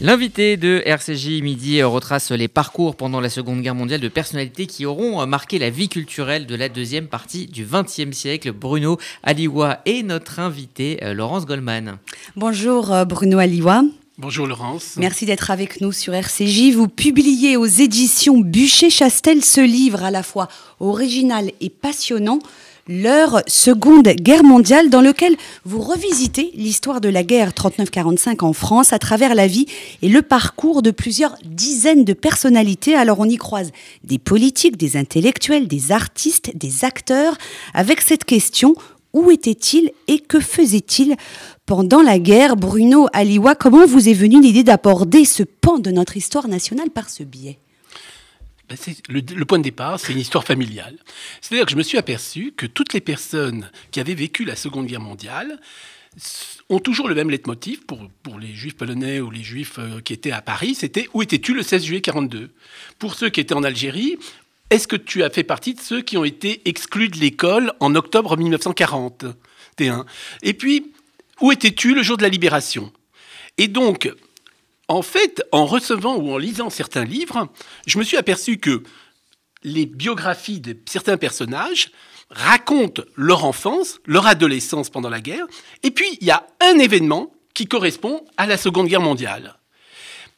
L'invité de RCJ Midi retrace les parcours pendant la Seconde Guerre mondiale de personnalités qui auront marqué la vie culturelle de la deuxième partie du XXe siècle. Bruno Aliwa est notre invité, euh, Laurence Goldman. Bonjour euh, Bruno Aliwa. Bonjour Laurence. Merci d'être avec nous sur RCJ. Vous publiez aux éditions Bûcher-Chastel ce livre à la fois original et passionnant leur Seconde Guerre mondiale, dans lequel vous revisitez l'histoire de la guerre 39-45 en France à travers la vie et le parcours de plusieurs dizaines de personnalités. Alors on y croise des politiques, des intellectuels, des artistes, des acteurs, avec cette question où était-il et que faisait-il pendant la guerre? Bruno Aliwa, comment vous est venue l'idée d'aborder ce pan de notre histoire nationale par ce biais? Ben, le, point de départ, c'est une histoire familiale. C'est-à-dire que je me suis aperçu que toutes les personnes qui avaient vécu la Seconde Guerre mondiale ont toujours le même leitmotiv pour, pour les juifs polonais ou les juifs euh, qui étaient à Paris, c'était où étais-tu le 16 juillet 42 Pour ceux qui étaient en Algérie, est-ce que tu as fait partie de ceux qui ont été exclus de l'école en octobre 1940 Et puis, où étais-tu le jour de la libération? Et donc, en fait, en recevant ou en lisant certains livres, je me suis aperçu que les biographies de certains personnages racontent leur enfance, leur adolescence pendant la guerre, et puis il y a un événement qui correspond à la Seconde Guerre mondiale.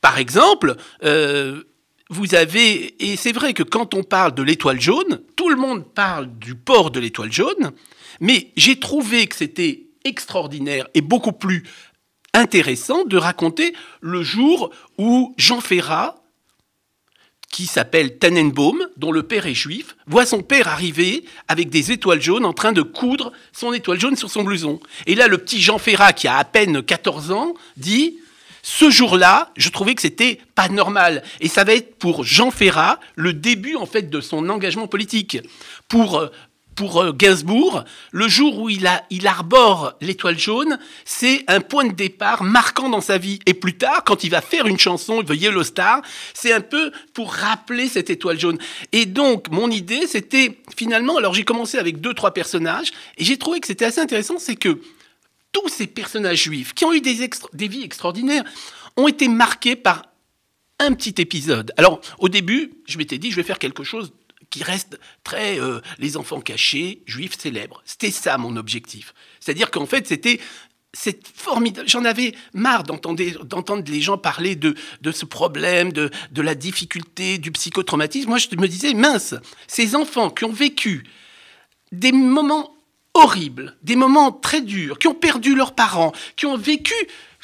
Par exemple, euh, vous avez, et c'est vrai que quand on parle de l'étoile jaune, tout le monde parle du port de l'étoile jaune, mais j'ai trouvé que c'était extraordinaire et beaucoup plus intéressant de raconter le jour où Jean Ferrat, qui s'appelle Tannenbaum, dont le père est juif, voit son père arriver avec des étoiles jaunes en train de coudre son étoile jaune sur son blouson. Et là, le petit Jean Ferrat, qui a à peine 14 ans, dit ce jour-là, je trouvais que c'était pas normal. Et ça va être pour Jean Ferrat le début, en fait, de son engagement politique. Pour euh, pour euh, Gainsbourg, le jour où il, a, il arbore l'étoile jaune, c'est un point de départ marquant dans sa vie. Et plus tard, quand il va faire une chanson, The Yellow Star, c'est un peu pour rappeler cette étoile jaune. Et donc, mon idée, c'était finalement, alors j'ai commencé avec deux, trois personnages, et j'ai trouvé que c'était assez intéressant, c'est que tous ces personnages juifs qui ont eu des, des vies extraordinaires ont été marqués par un petit épisode. Alors, au début, je m'étais dit, je vais faire quelque chose qui reste très euh, les enfants cachés, juifs célèbres. C'était ça mon objectif. C'est-à-dire qu'en fait, c'était c'est formidable. J'en avais marre d'entendre les gens parler de, de ce problème, de, de la difficulté, du psychotraumatisme. Moi, je me disais, mince, ces enfants qui ont vécu des moments horribles, des moments très durs, qui ont perdu leurs parents, qui ont vécu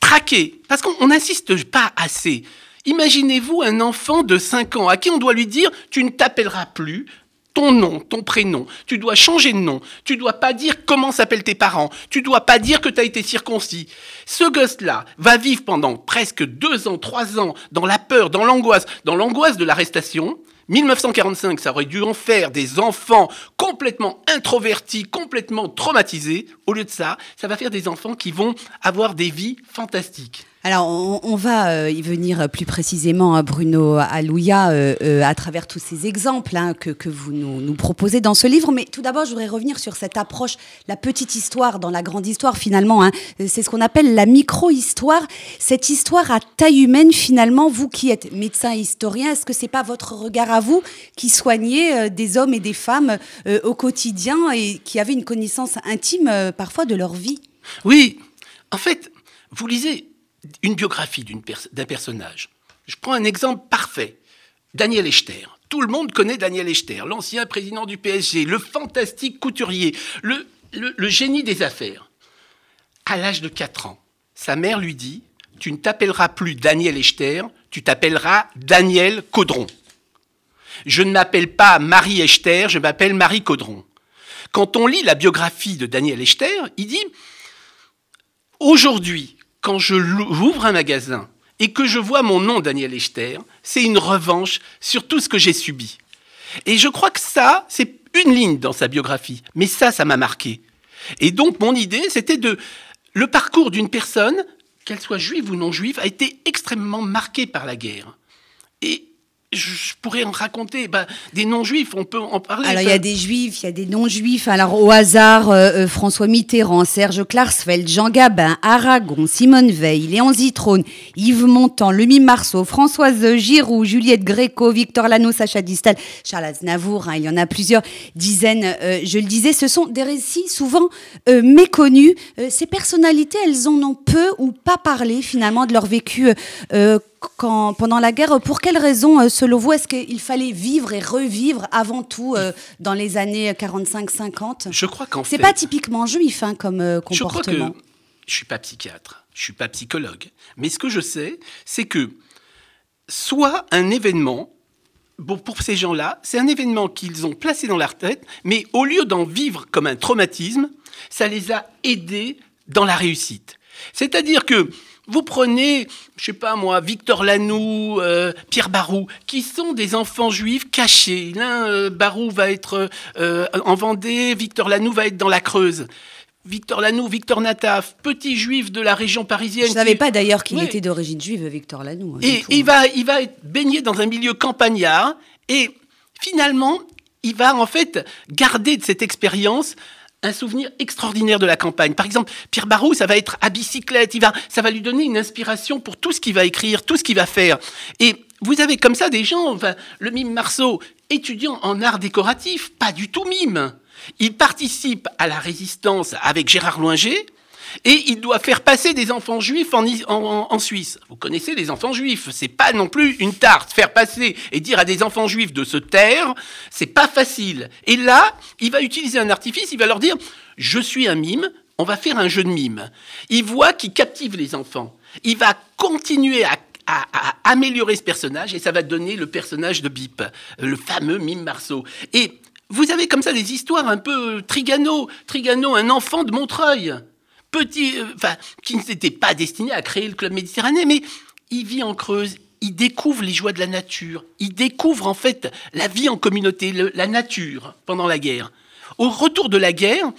traqués, parce qu'on n'insiste pas assez Imaginez-vous un enfant de 5 ans à qui on doit lui dire tu ne t'appelleras plus ton nom, ton prénom. Tu dois changer de nom. Tu dois pas dire comment s'appellent tes parents. Tu dois pas dire que tu as été circoncis. Ce gosse-là va vivre pendant presque 2 ans, 3 ans dans la peur, dans l'angoisse, dans l'angoisse de l'arrestation. 1945, ça aurait dû en faire des enfants complètement introvertis, complètement traumatisés. Au lieu de ça, ça va faire des enfants qui vont avoir des vies fantastiques. Alors, on, va euh, y venir plus précisément, à Bruno Alouya, euh, euh, à travers tous ces exemples hein, que, vous nous, proposez dans ce livre. Mais tout d'abord, je voudrais revenir sur cette approche, la petite histoire dans la grande histoire, finalement. Hein. C'est ce qu'on appelle la micro-histoire. Cette histoire à taille humaine, finalement, vous qui êtes médecin et historien, est-ce que c'est pas votre regard à vous qui soignez des hommes et des femmes au quotidien et qui avez une connaissance intime parfois de leur vie? Oui, en fait, vous lisez une biographie d'un personnage. Je prends un exemple parfait. Daniel Echter. Tout le monde connaît Daniel Echter, l'ancien président du PSG, le fantastique couturier, le, le génie des affaires. À l'âge de 4 ans, sa mère lui dit Tu ne t'appelleras plus Daniel Echter, tu t'appelleras Daniel Caudron. Je ne m'appelle pas Marie Echter, je m'appelle Marie Caudron. Quand on lit la biographie de Daniel Echter, il dit Aujourd'hui, quand je j'ouvre un magasin et que je vois mon nom Daniel Echter, c'est une revanche sur tout ce que j'ai subi. Et je crois que ça, c'est une ligne dans sa biographie, mais ça, ça m'a marqué. Et donc mon idée, c'était de... Le parcours d'une personne, qu'elle soit juive ou non juive, a été extrêmement marqué par la guerre. Et je pourrais en raconter. Bah, des non-juifs, on peut en parler. Alors, il y a des juifs, il y a des non-juifs. Alors, au hasard, euh, euh, François Mitterrand, Serge Klarsfeld, Jean Gabin, Aragon, Simone Veil, Léon Zitrone, Yves Montand, Lemie Marceau, Françoise Giroud, Juliette Gréco, Victor Lano, Sacha Distel, Charles Aznavour, hein, il y en a plusieurs dizaines, euh, je le disais. Ce sont des récits souvent méconnus. ces personnalités, elles en ont peu ou pas parlé finalement de leur vécu quand, pendant la guerre. Pour quelles raisons, euh, selon vous, est-ce qu'il fallait vivre et revivre avant tout euh, dans les années 45-50 Je crois qu'en C'est pas typiquement juif hein, comme comportement. Je crois que je suis pas psychiatre, je suis pas psychologue, mais ce que je sais, c'est que soit un événement Bon, pour ces gens-là, c'est un événement qu'ils ont placé dans leur tête, mais au lieu d'en vivre comme un traumatisme, ça les a aidés dans la réussite. C'est-à-dire que vous prenez, je sais pas moi, Victor Lanoux, euh, Pierre Barou, qui sont des enfants juifs cachés. L'un, euh, Barou va être euh, en Vendée, Victor Lanoux va être dans la Creuse. Victor Lanoux, Victor Nataf, petit juif de la région parisienne. Je ne savais pas d'ailleurs qu'il était d'origine juive, Victor Lanoux. Hein, et il, va, il va être baigné dans un milieu campagnard et finalement, il va en fait garder de cette expérience un souvenir extraordinaire de la campagne. Par exemple, Pierre Barou, ça va être à bicyclette, il va, ça va lui donner une inspiration pour tout ce qu'il va écrire, tout ce qu'il va faire. Et vous avez comme ça des gens, le mime Marceau, étudiant en art décoratif, pas du tout mime. Il participe à la résistance avec Gérard Loinger, et il doit faire passer des enfants juifs en, Suisse. Vous connaissez les enfants juifs, c'est pas non plus une tarte. Faire passer et dire à des enfants juifs de se taire, c'est pas facile. Et là, il va utiliser un artifice, il va leur dire Je suis un mime, on va faire un jeu de mime. Il voit qu'il captive les enfants. Il va continuer à améliorer ce personnage et ça va donner le personnage de Bip, le fameux mime Marceau. Et vous avez comme ça des histoires un peu Trigano, Trigano, un enfant de Montreuil petit, euh, enfin, qui ne s'était pas destiné à créer le club méditerranéen, mais il vit en Creuse, il découvre les joies de la nature, il découvre en fait la vie en communauté, la nature pendant la guerre. Au retour de la guerre,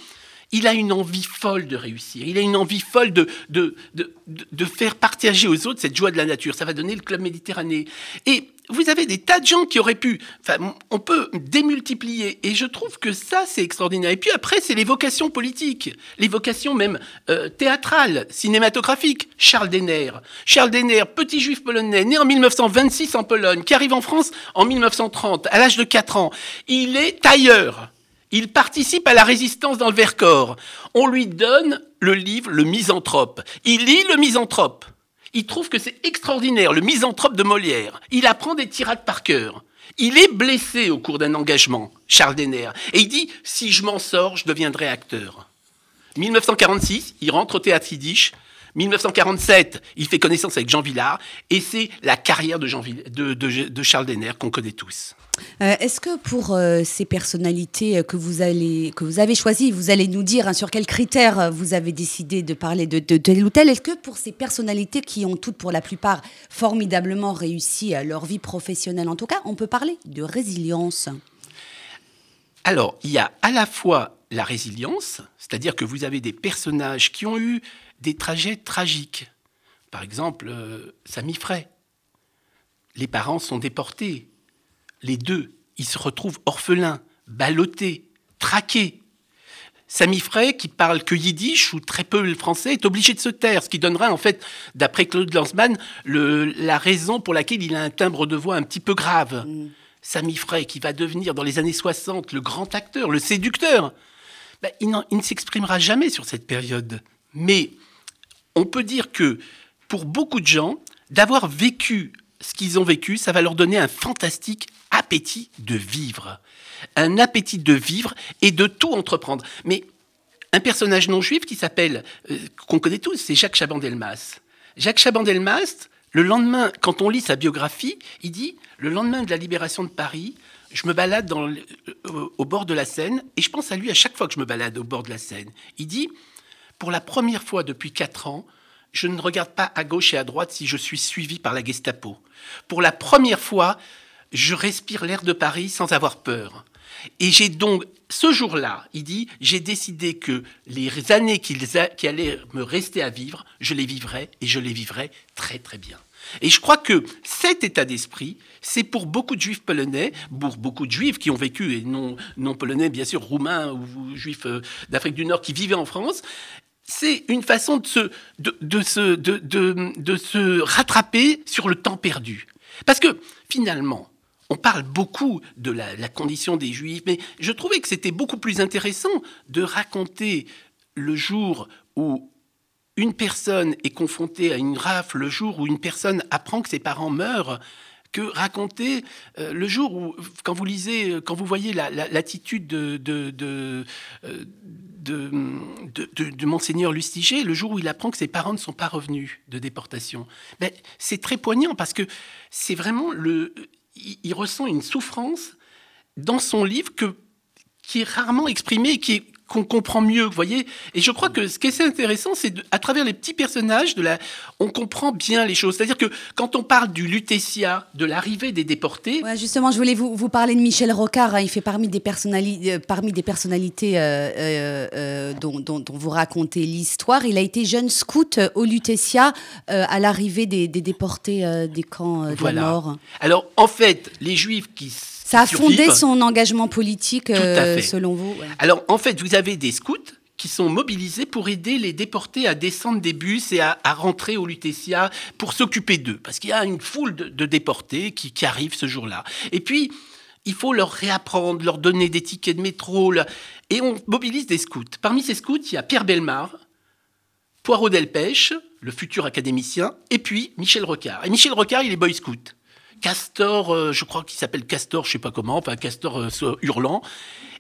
il a une envie folle de réussir, il a une envie folle de, de, de, de faire partager aux autres cette joie de la nature. Ça va donner le club méditerranéen. Et vous avez des tas de gens qui auraient pu. Enfin, on peut démultiplier. Et je trouve que ça, c'est extraordinaire. Et puis après, c'est les vocations politiques, les vocations même euh, théâtrales, cinématographiques. Charles Denner. Charles Denner, petit juif polonais, né en 1926 en Pologne, qui arrive en France en 1930, à l'âge de 4 ans. Il est tailleur. Il participe à la résistance dans le Vercors. On lui donne le livre Le Misanthrope. Il lit Le Misanthrope il trouve que c'est extraordinaire, le misanthrope de Molière. Il apprend des tirades par cœur. Il est blessé au cours d'un engagement, Charles Denner, et il dit si je m'en sors, je deviendrai acteur. 1946, il rentre au théâtre yiddish. 1947, il fait connaissance avec Jean Villard, et c'est la carrière de, Jean de Charles Denner qu'on connaît tous. Euh, est-ce que pour euh, ces personnalités que vous, allez, que vous avez choisies, vous allez nous dire hein, sur quels critères euh, vous avez décidé de parler de, de, tel ou tel, est-ce que pour ces personnalités qui ont toutes pour la plupart formidablement réussi leur vie professionnelle en tout cas, on peut parler de résilience? Alors, il y a à la fois la résilience, c'est-à-dire que vous avez des personnages qui ont eu des trajets tragiques. Par exemple, Samy Frey. Les parents sont déportés les deux, ils se retrouvent orphelins, ballottés, traqués. Samy Frey, qui parle que yiddish ou très peu le français, est obligé de se taire, ce qui donnerait en fait, d'après Claude Lanzmann, la raison pour laquelle il a un timbre de voix un petit peu grave. Mm. Samy Frey, qui va devenir dans les années 60 le grand acteur, le séducteur, ben, il, il ne s'exprimera jamais sur cette période. Mais on peut dire que pour beaucoup de gens, d'avoir vécu ce qu'ils ont vécu, ça va leur donner un fantastique appétit de vivre. Un appétit de vivre et de tout entreprendre. Mais un personnage non juif qui s'appelle, euh, qu'on connaît tous, c'est Jacques Chaban-Delmas. Jacques Chaban-Delmas, le lendemain, quand on lit sa biographie, il dit Le lendemain de la libération de Paris, je me balade euh, au bord de la Seine, et je pense à lui à chaque fois que je me balade au bord de la Seine. Il dit Pour la première fois depuis quatre ans, je ne regarde pas à gauche et à droite si je suis suivi par la Gestapo. Pour la première fois, je respire l'air de Paris sans avoir peur. Et j'ai donc, ce jour-là, il dit, j'ai décidé que les années qui allaient me rester à vivre, je les vivrais et je les vivrais très très bien. Et je crois que cet état d'esprit, c'est pour beaucoup de juifs polonais, pour beaucoup de juifs qui ont vécu, et non, polonais, bien sûr, roumains ou juifs euh, d'Afrique du Nord qui vivaient en France, c'est une façon de se, de, se, de, de, se rattraper sur le temps perdu. Parce que finalement, on parle beaucoup de la, condition des juifs, mais je trouvais que c'était beaucoup plus intéressant de raconter le jour où une personne est confrontée à une rafle, le jour où une personne apprend que ses parents meurent, que raconter euh, le jour où, quand vous lisez, quand vous voyez l'attitude de, de, de, euh, de, monseigneur Lustiger, le jour où il apprend que ses parents ne sont pas revenus de déportation, ben, c'est très poignant parce que c'est vraiment le, il, ressent une souffrance dans son livre que, qui est rarement exprimée, qui est qu'on comprend mieux, vous voyez. Et je crois que ce qui est intéressant, c'est à travers les petits personnages, de la, on comprend bien les choses. C'est-à-dire que quand on parle du Lutetia, de l'arrivée des déportés. Ouais, justement, je voulais vous, vous parler de Michel Rocard. Hein. il fait parmi des, personnalités, euh, parmi des personnalités euh, euh, dont, dont, vous racontez l'histoire. Il a été jeune scout au Lutetia à l'arrivée des, des, déportés des camps de la mort. Alors, en fait, les Juifs qui ça a fondé son engagement politique, euh, selon vous Alors, en fait, vous avez des scouts qui sont mobilisés pour aider les déportés à descendre des bus et à, rentrer au Lutetia pour s'occuper d'eux. Parce qu'il y a une foule de, déportés qui, arrivent ce jour-là. Et puis, il faut leur réapprendre, leur donner des tickets de métro. Et on mobilise des scouts. Parmi ces scouts, il y a Pierre Belmar, Poirot Delpech, le futur académicien, et puis Michel Rocard. Et Michel Rocard, il est boy scout. Castor, euh, je crois qu'il s'appelle Castor, je sais pas comment, enfin Castor euh, hurlant.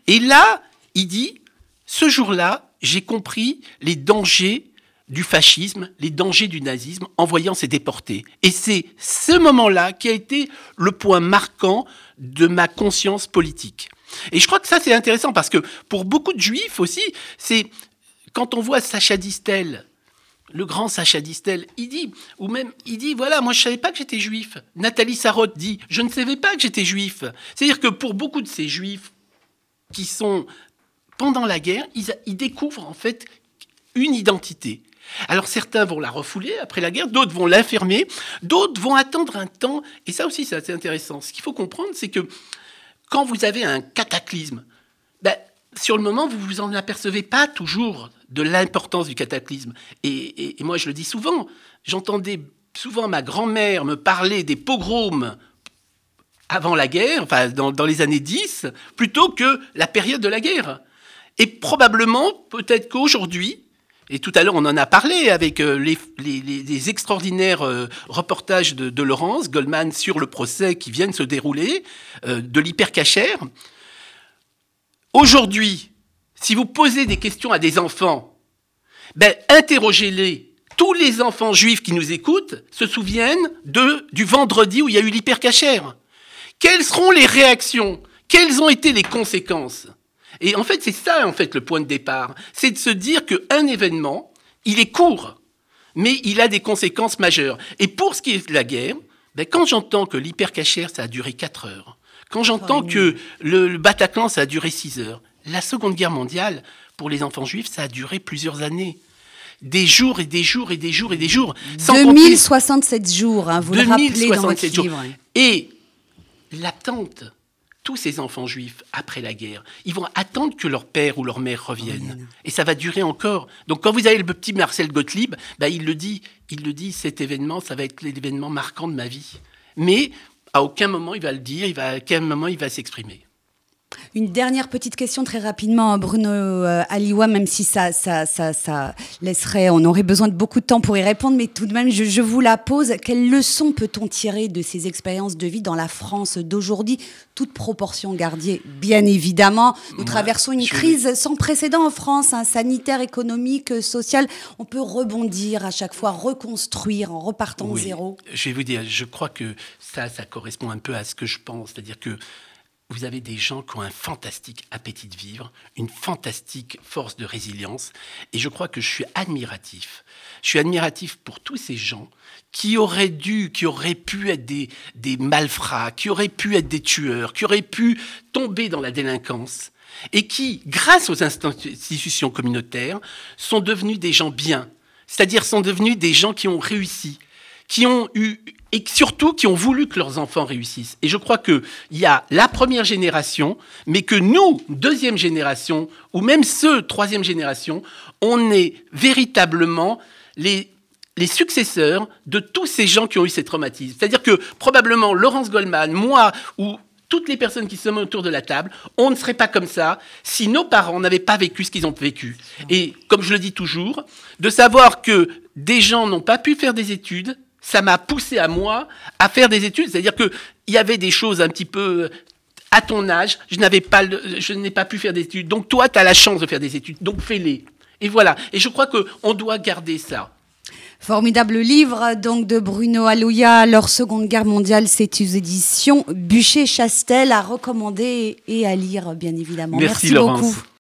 Et là, il dit, ce jour-là, j'ai compris les dangers du fascisme, les dangers du nazisme en voyant ces déportés. Et c'est ce moment-là qui a été le point marquant de ma conscience politique. Et je crois que ça, c'est intéressant parce que pour beaucoup de juifs aussi, c'est quand on voit Sacha Distel le grand Sacha Distel, il dit, ou même, il dit, voilà, moi je savais pas que j'étais juif. Nathalie Sarotte dit, je ne savais pas que j'étais juif. C'est-à-dire que pour beaucoup de ces juifs qui sont pendant la guerre, ils, découvrent en fait une identité. Alors certains vont la refouler après la guerre, d'autres vont l'infermer, d'autres vont attendre un temps. Et ça aussi, c'est assez intéressant. Ce qu'il faut comprendre, c'est que quand vous avez un cataclysme, ben, sur le moment, vous vous en apercevez pas toujours de l'importance du cataclysme. Et, moi, je le dis souvent, j'entendais souvent ma grand-mère me parler des pogroms avant la guerre, enfin dans, les années 10, plutôt que la période de la guerre. Et probablement, peut-être qu'aujourd'hui, et tout à l'heure on en a parlé avec euh, les, extraordinaires euh, reportages de, Laurence Goldman sur le procès qui vient de se dérouler, euh, de l'hypercachère, Aujourd'hui, si vous posez des questions à des enfants, ben, interrogez-les. Tous les enfants juifs qui nous écoutent se souviennent du vendredi où il y a eu l'hypercachère. Quelles seront les réactions? Quelles ont été les conséquences? Et en fait, c'est ça, en fait, le point de départ. C'est de se dire qu'un événement, il est court, mais il a des conséquences majeures. Et pour ce qui est de la guerre, ben, quand j'entends que l'hypercachère, ça a duré 4 heures, quand j'entends que le, Bataclan, ça a duré 6 heures, la Seconde Guerre mondiale, pour les enfants juifs, ça a duré plusieurs années. Des jours et des jours et des jours et des jours. 2067 jours, hein, vous le rappelez dans votre livre. Et l'attente, tous ces enfants juifs, après la guerre, ils vont attendre que leur père ou leur mère reviennent. Et ça va durer encore. Donc quand vous avez le petit Marcel Gottlieb, bah, il le dit, il le dit, cet événement, ça va être l'événement marquant de ma vie. Mais à aucun moment il va le dire, à aucun moment il va s'exprimer. Une dernière petite question très rapidement, Bruno euh, Aliwa, même si ça, ça, ça, ça, laisserait, on aurait besoin de beaucoup de temps pour y répondre, mais tout de même, je, vous la pose. Quelle leçon peut-on tirer de ces expériences de vie dans la France d'aujourd'hui Toute proportion gardée, bien évidemment? Nous traversons une crise sans précédent en France, hein, sanitaire, économique, sociale. On peut rebondir à chaque fois, reconstruire en repartant de zéro. Je vais vous dire, je crois que ça, ça correspond un peu à ce que je pense, c'est-à-dire que vous avez des gens qui ont un fantastique appétit de vivre, une fantastique force de résilience. Et je crois que je suis admiratif. Je suis admiratif pour tous ces gens qui auraient dû, qui auraient pu être des, des malfrats, qui auraient pu être des tueurs, qui auraient pu tomber dans la délinquance et qui, grâce aux institutions communautaires, sont devenus des gens bien, c'est-à-dire sont devenus des gens qui ont réussi, qui ont eu et surtout qui ont voulu que leurs enfants réussissent. Et je crois qu'il y a la première génération, mais que nous, deuxième génération, ou même ceux, troisième génération, on est véritablement les, les successeurs de tous ces gens qui ont eu ces traumatismes. C'est-à-dire que probablement Laurence Goldman, moi ou toutes les personnes qui sont autour de la table, on ne serait pas comme ça si nos parents n'avaient pas vécu ce qu'ils ont vécu. Et comme je le dis toujours, de savoir que des gens n'ont pas pu faire des études, ça m'a poussé à moi à faire des études. C'est-à-dire qu'il y avait des choses un petit peu à ton âge, je n'avais pas, je n'ai pas pu faire des études. Donc toi, tu as la chance de faire des études, donc fais-les. Et voilà. Et je crois qu'on doit garder ça. Formidable livre donc de Bruno Alouya, leur Seconde Guerre mondiale, c'est une édition Bûcher-Chastel à recommander et à lire bien évidemment. Merci, Merci beaucoup.